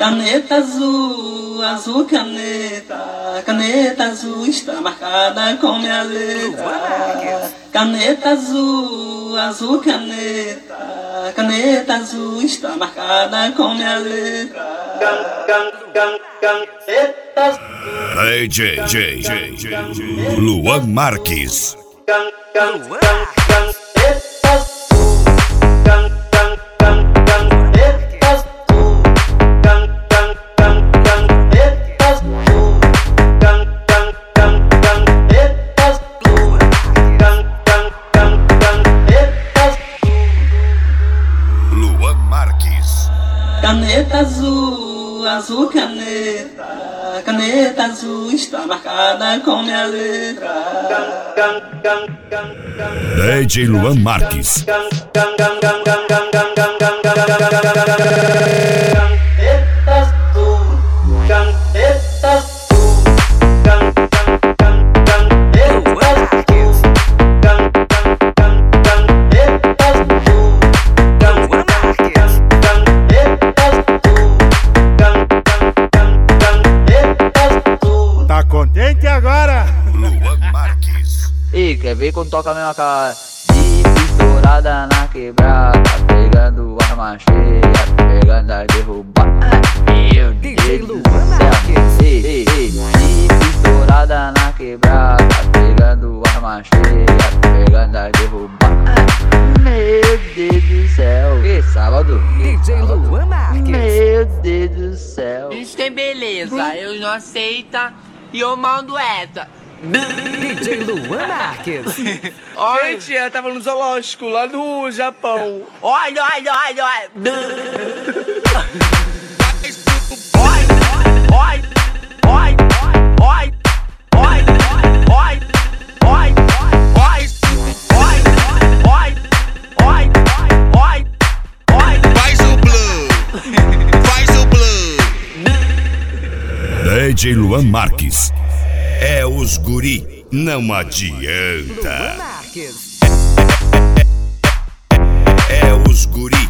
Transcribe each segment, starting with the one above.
Caneta azul, azul caneta, caneta azul está marcada com minha letra. Caneta azul, azul caneta, caneta azul está marcada com minha letra. Can, can, can, caneta azul. Hey, J, J, J, J, Luan Marques. Can, Caneta azul, azul caneta, caneta azul está marcada com minha letra. DJ Luan Marques. Contente agora? Luan Marques. E quer ver quando toca a mesma cara? De estourada na quebrada, pegando arma cheia, pegando a derrubar. Meu Deus do céu. Ei, ei, ei, de estourada na quebrada, pegando arma cheia, pegando a derrubar. Meu Deus do céu. E sábado? DJ Luan Marques. Meu Deus do céu. Isso tem beleza, eu não aceita e eu mando essa. DJ Luan Marques. Olha, Gente, ela tava no zoológico lá no Japão. olha, olha, olha, olha. DJ Luan Marques. É os guri, não adianta. Marques. É os guri,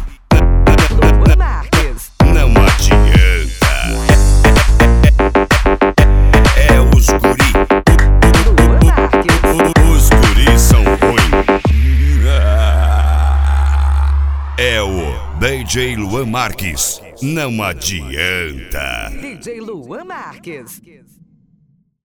não adianta. É os guri, Luan Marques. os guri são ruins. É o DJ Luan Marques, não adianta. DJ Luan Marques.